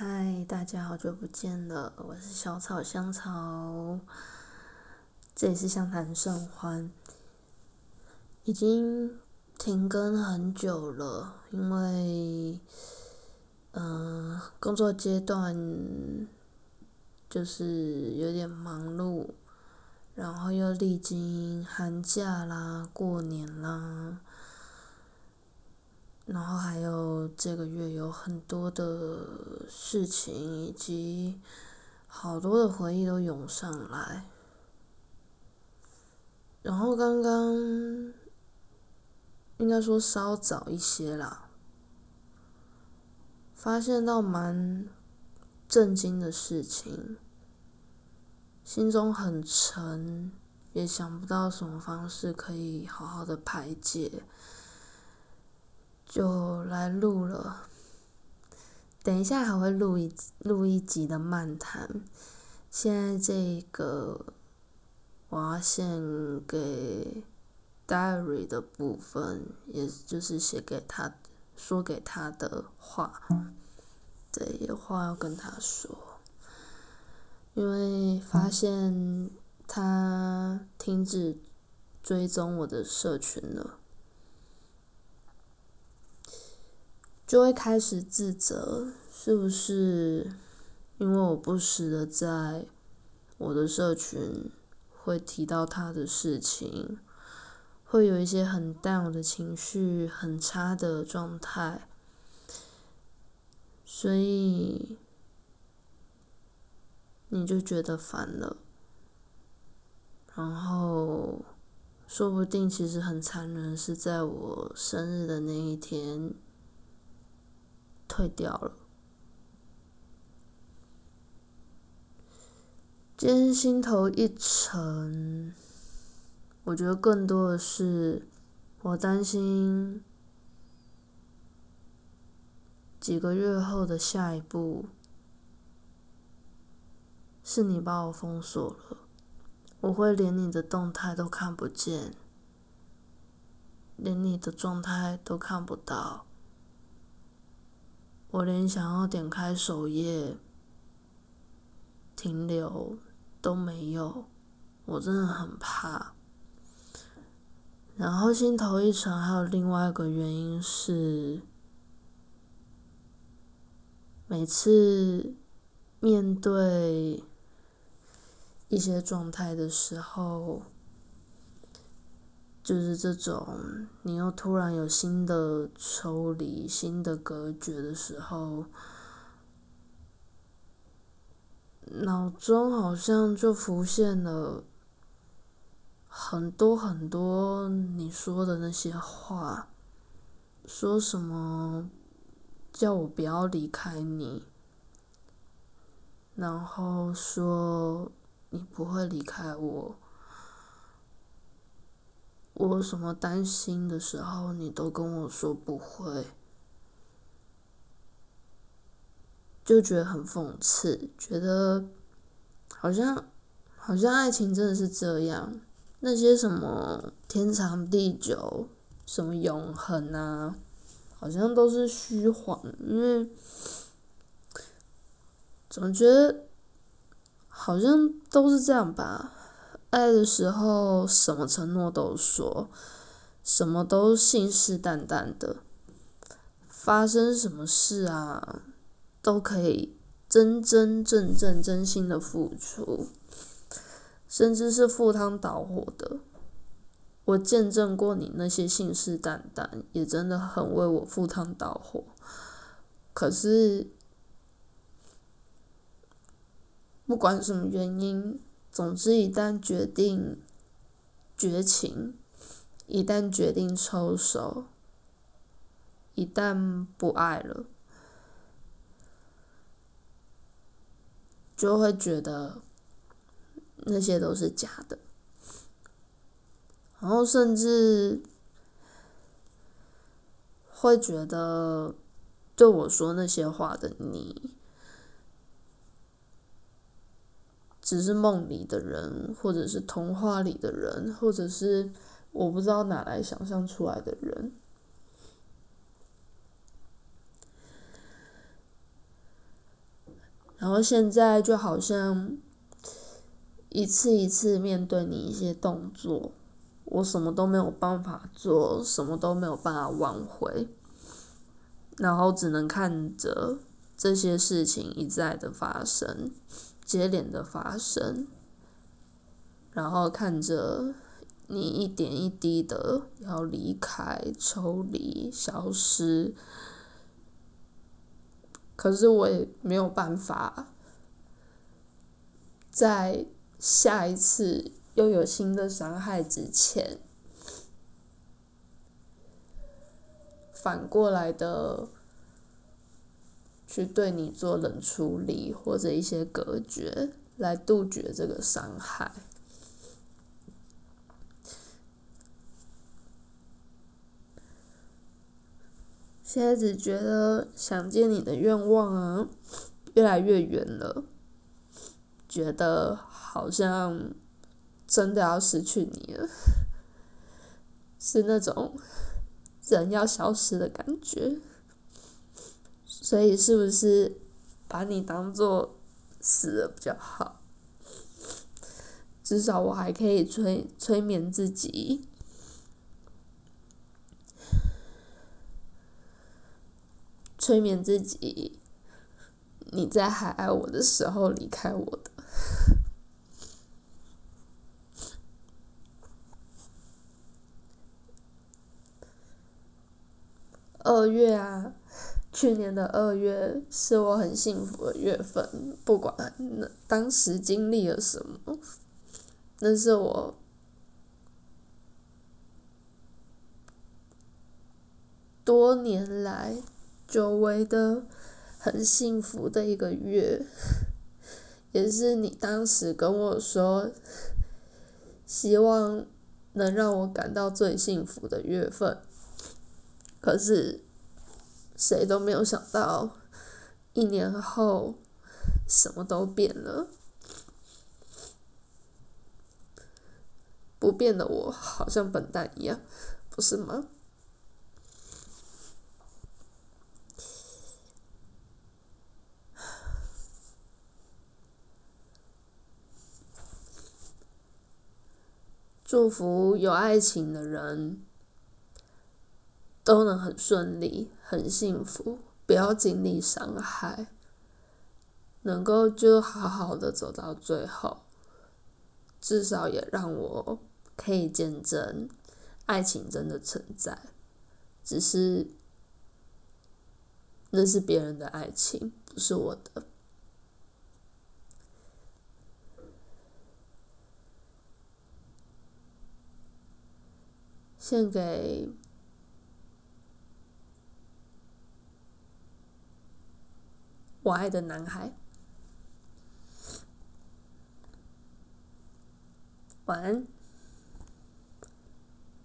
嗨，大家好久不见了，我是小草香草，这里是相谈甚欢，已经停更很久了，因为，嗯，工作阶段就是有点忙碌，然后又历经寒假啦、过年啦。然后还有这个月有很多的事情，以及好多的回忆都涌上来。然后刚刚应该说稍早一些啦，发现到蛮震惊的事情，心中很沉，也想不到什么方式可以好好的排解。就来录了，等一下还会录一录一集的漫谈。现在这个我要献给 Diary 的部分，也就是写给他说给他的话，对，有话要跟他说，因为发现他停止追踪我的社群了。就会开始自责，是不是因为我不时的在我的社群会提到他的事情，会有一些很淡，我的情绪，很差的状态，所以你就觉得烦了，然后说不定其实很残忍，是在我生日的那一天。退掉了。今天心头一沉，我觉得更多的是我担心几个月后的下一步是你把我封锁了，我会连你的动态都看不见，连你的状态都看不到。我连想要点开首页停留都没有，我真的很怕。然后心头一沉，还有另外一个原因是，每次面对一些状态的时候。就是这种，你又突然有新的抽离、新的隔绝的时候，脑中好像就浮现了很多很多你说的那些话，说什么叫我不要离开你，然后说你不会离开我。我什么担心的时候，你都跟我说不会，就觉得很讽刺，觉得好像好像爱情真的是这样，那些什么天长地久、什么永恒啊，好像都是虚幻，因为总觉得好像都是这样吧。爱的时候，什么承诺都说，什么都信誓旦旦的，发生什么事啊，都可以真真正正、真心的付出，甚至是赴汤蹈火的。我见证过你那些信誓旦旦，也真的很为我赴汤蹈火。可是，不管什么原因。总之，一旦决定绝情，一旦决定抽手，一旦不爱了，就会觉得那些都是假的，然后甚至会觉得对我说那些话的你。只是梦里的人，或者是童话里的人，或者是我不知道哪来想象出来的人。然后现在就好像一次一次面对你一些动作，我什么都没有办法做，什么都没有办法挽回，然后只能看着这些事情一再的发生，接连的发生，然后看着你一点一滴的要离开、抽离、消失。可是我也没有办法，在下一次又有新的伤害之前，反过来的去对你做冷处理或者一些隔绝，来杜绝这个伤害。现在只觉得想见你的愿望啊，越来越远了。觉得好像真的要失去你了，是那种人要消失的感觉。所以是不是把你当做死了比较好？至少我还可以催催眠自己。催眠自己，你在还爱我的时候离开我的。二月啊，去年的二月是我很幸福的月份，不管那当时经历了什么，那是我多年来。久违的、很幸福的一个月，也是你当时跟我说，希望能让我感到最幸福的月份。可是，谁都没有想到，一年后，什么都变了。不变的我，好像笨蛋一样，不是吗？祝福有爱情的人都能很顺利、很幸福，不要经历伤害，能够就好好的走到最后。至少也让我可以见证爱情真的存在，只是那是别人的爱情，不是我的。献给我爱的男孩，晚安。